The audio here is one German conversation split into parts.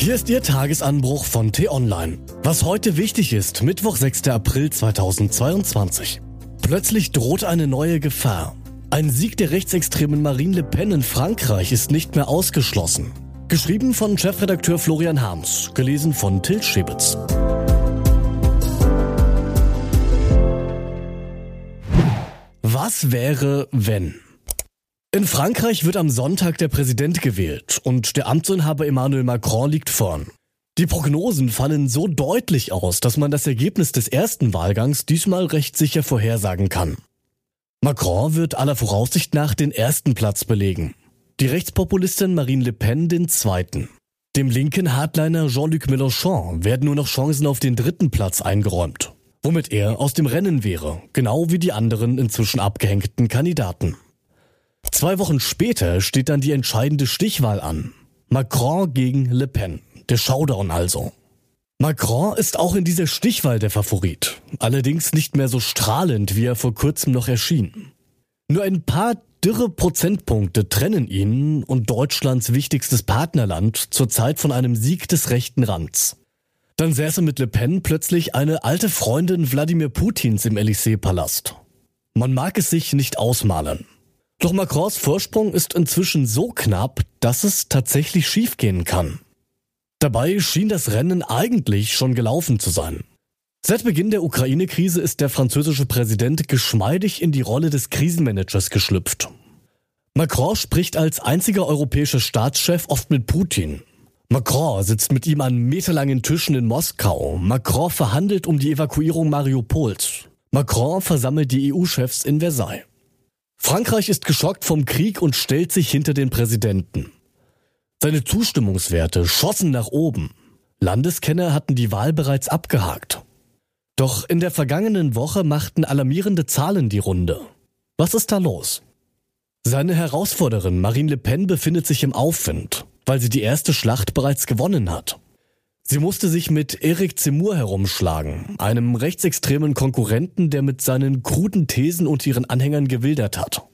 Hier ist Ihr Tagesanbruch von T-Online. Was heute wichtig ist, Mittwoch, 6. April 2022. Plötzlich droht eine neue Gefahr. Ein Sieg der rechtsextremen Marine Le Pen in Frankreich ist nicht mehr ausgeschlossen. Geschrieben von Chefredakteur Florian Harms, gelesen von Til Schibitz. Was wäre, wenn? In Frankreich wird am Sonntag der Präsident gewählt und der Amtsinhaber Emmanuel Macron liegt vorn. Die Prognosen fallen so deutlich aus, dass man das Ergebnis des ersten Wahlgangs diesmal recht sicher vorhersagen kann. Macron wird aller Voraussicht nach den ersten Platz belegen. Die Rechtspopulistin Marine Le Pen den zweiten. Dem linken Hardliner Jean-Luc Mélenchon werden nur noch Chancen auf den dritten Platz eingeräumt, womit er aus dem Rennen wäre, genau wie die anderen inzwischen abgehängten Kandidaten. Zwei Wochen später steht dann die entscheidende Stichwahl an. Macron gegen Le Pen. Der Showdown also. Macron ist auch in dieser Stichwahl der Favorit. Allerdings nicht mehr so strahlend, wie er vor kurzem noch erschien. Nur ein paar dürre Prozentpunkte trennen ihn und Deutschlands wichtigstes Partnerland zurzeit von einem Sieg des rechten Rands. Dann säße mit Le Pen plötzlich eine alte Freundin Wladimir Putins im Élysée-Palast. Man mag es sich nicht ausmalen. Doch Macrons Vorsprung ist inzwischen so knapp, dass es tatsächlich schiefgehen kann. Dabei schien das Rennen eigentlich schon gelaufen zu sein. Seit Beginn der Ukraine-Krise ist der französische Präsident geschmeidig in die Rolle des Krisenmanagers geschlüpft. Macron spricht als einziger europäischer Staatschef oft mit Putin. Macron sitzt mit ihm an meterlangen Tischen in Moskau. Macron verhandelt um die Evakuierung Mariupols. Macron versammelt die EU-Chefs in Versailles. Frankreich ist geschockt vom Krieg und stellt sich hinter den Präsidenten. Seine Zustimmungswerte schossen nach oben. Landeskenner hatten die Wahl bereits abgehakt. Doch in der vergangenen Woche machten alarmierende Zahlen die Runde. Was ist da los? Seine Herausforderin Marine Le Pen befindet sich im Aufwind, weil sie die erste Schlacht bereits gewonnen hat. Sie musste sich mit Eric Zemmour herumschlagen, einem rechtsextremen Konkurrenten, der mit seinen kruden Thesen und ihren Anhängern gewildert hat.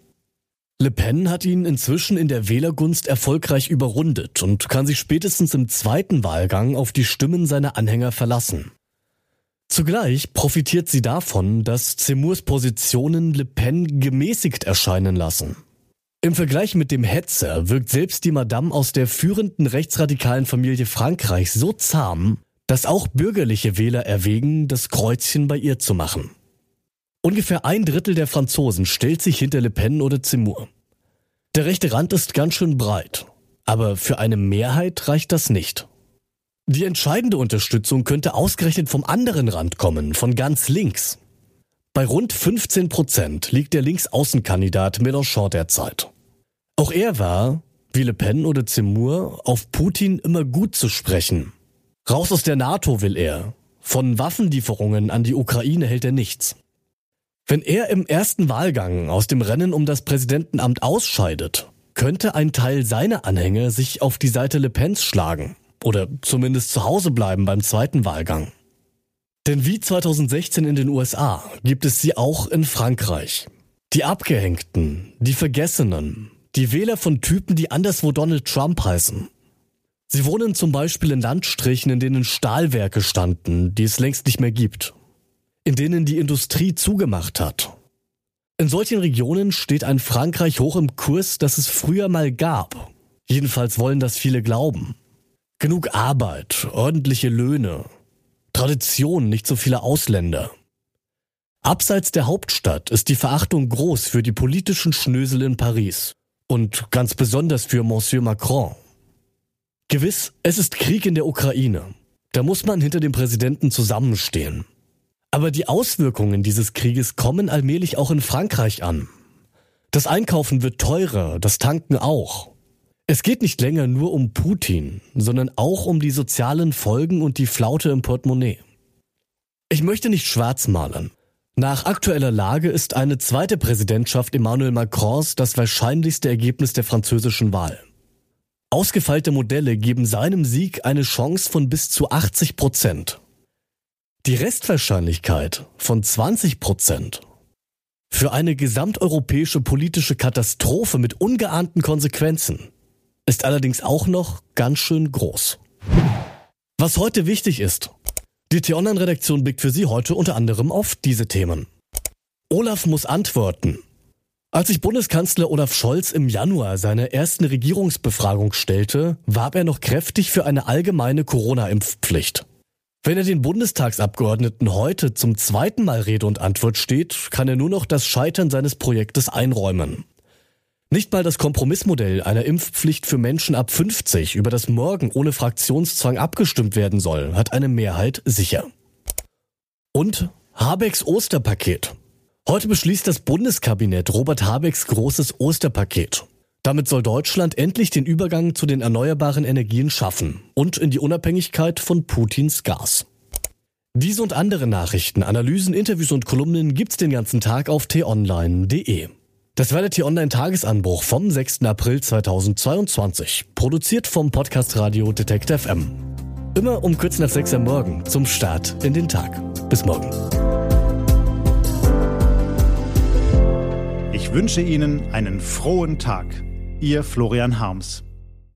Le Pen hat ihn inzwischen in der Wählergunst erfolgreich überrundet und kann sich spätestens im zweiten Wahlgang auf die Stimmen seiner Anhänger verlassen. Zugleich profitiert sie davon, dass Zemmours Positionen Le Pen gemäßigt erscheinen lassen. Im Vergleich mit dem Hetzer wirkt selbst die Madame aus der führenden rechtsradikalen Familie Frankreichs so zahm, dass auch bürgerliche Wähler erwägen, das Kreuzchen bei ihr zu machen. Ungefähr ein Drittel der Franzosen stellt sich hinter Le Pen oder Zemmour. Der rechte Rand ist ganz schön breit, aber für eine Mehrheit reicht das nicht. Die entscheidende Unterstützung könnte ausgerechnet vom anderen Rand kommen, von ganz links. Bei rund 15 Prozent liegt der Linksaußenkandidat Mélenchon derzeit. Auch er war, wie Le Pen oder Zemmour, auf Putin immer gut zu sprechen. Raus aus der NATO will er. Von Waffenlieferungen an die Ukraine hält er nichts. Wenn er im ersten Wahlgang aus dem Rennen um das Präsidentenamt ausscheidet, könnte ein Teil seiner Anhänger sich auf die Seite Le Pens schlagen oder zumindest zu Hause bleiben beim zweiten Wahlgang. Denn wie 2016 in den USA gibt es sie auch in Frankreich. Die Abgehängten, die Vergessenen, die Wähler von Typen, die anderswo Donald Trump heißen. Sie wohnen zum Beispiel in Landstrichen, in denen Stahlwerke standen, die es längst nicht mehr gibt. In denen die Industrie zugemacht hat. In solchen Regionen steht ein Frankreich hoch im Kurs, das es früher mal gab. Jedenfalls wollen das viele glauben. Genug Arbeit, ordentliche Löhne, Tradition, nicht so viele Ausländer. Abseits der Hauptstadt ist die Verachtung groß für die politischen Schnösel in Paris. Und ganz besonders für Monsieur Macron. Gewiss, es ist Krieg in der Ukraine. Da muss man hinter dem Präsidenten zusammenstehen. Aber die Auswirkungen dieses Krieges kommen allmählich auch in Frankreich an. Das Einkaufen wird teurer, das Tanken auch. Es geht nicht länger nur um Putin, sondern auch um die sozialen Folgen und die Flaute im Portemonnaie. Ich möchte nicht schwarz malen. Nach aktueller Lage ist eine zweite Präsidentschaft Emmanuel Macrons das wahrscheinlichste Ergebnis der französischen Wahl. Ausgefeilte Modelle geben seinem Sieg eine Chance von bis zu 80 Prozent. Die Restwahrscheinlichkeit von 20 Prozent. Für eine gesamteuropäische politische Katastrophe mit ungeahnten Konsequenzen ist allerdings auch noch ganz schön groß. Was heute wichtig ist. Die T-Online-Redaktion blickt für Sie heute unter anderem auf diese Themen. Olaf muss antworten. Als sich Bundeskanzler Olaf Scholz im Januar seine ersten Regierungsbefragung stellte, warb er noch kräftig für eine allgemeine Corona-Impfpflicht. Wenn er den Bundestagsabgeordneten heute zum zweiten Mal Rede und Antwort steht, kann er nur noch das Scheitern seines Projektes einräumen. Nicht mal das Kompromissmodell einer Impfpflicht für Menschen ab 50, über das morgen ohne Fraktionszwang abgestimmt werden soll, hat eine Mehrheit sicher. Und Habecks Osterpaket. Heute beschließt das Bundeskabinett Robert Habecks großes Osterpaket. Damit soll Deutschland endlich den Übergang zu den erneuerbaren Energien schaffen und in die Unabhängigkeit von Putins Gas. Diese und andere Nachrichten, Analysen, Interviews und Kolumnen gibt's den ganzen Tag auf t-online.de. Das war der T-Online-Tagesanbruch vom 6. April 2022, produziert vom Podcast Radio Detect FM. Immer um kurz nach 6 Uhr morgen zum Start in den Tag. Bis morgen. Ich wünsche Ihnen einen frohen Tag. Ihr Florian Harms.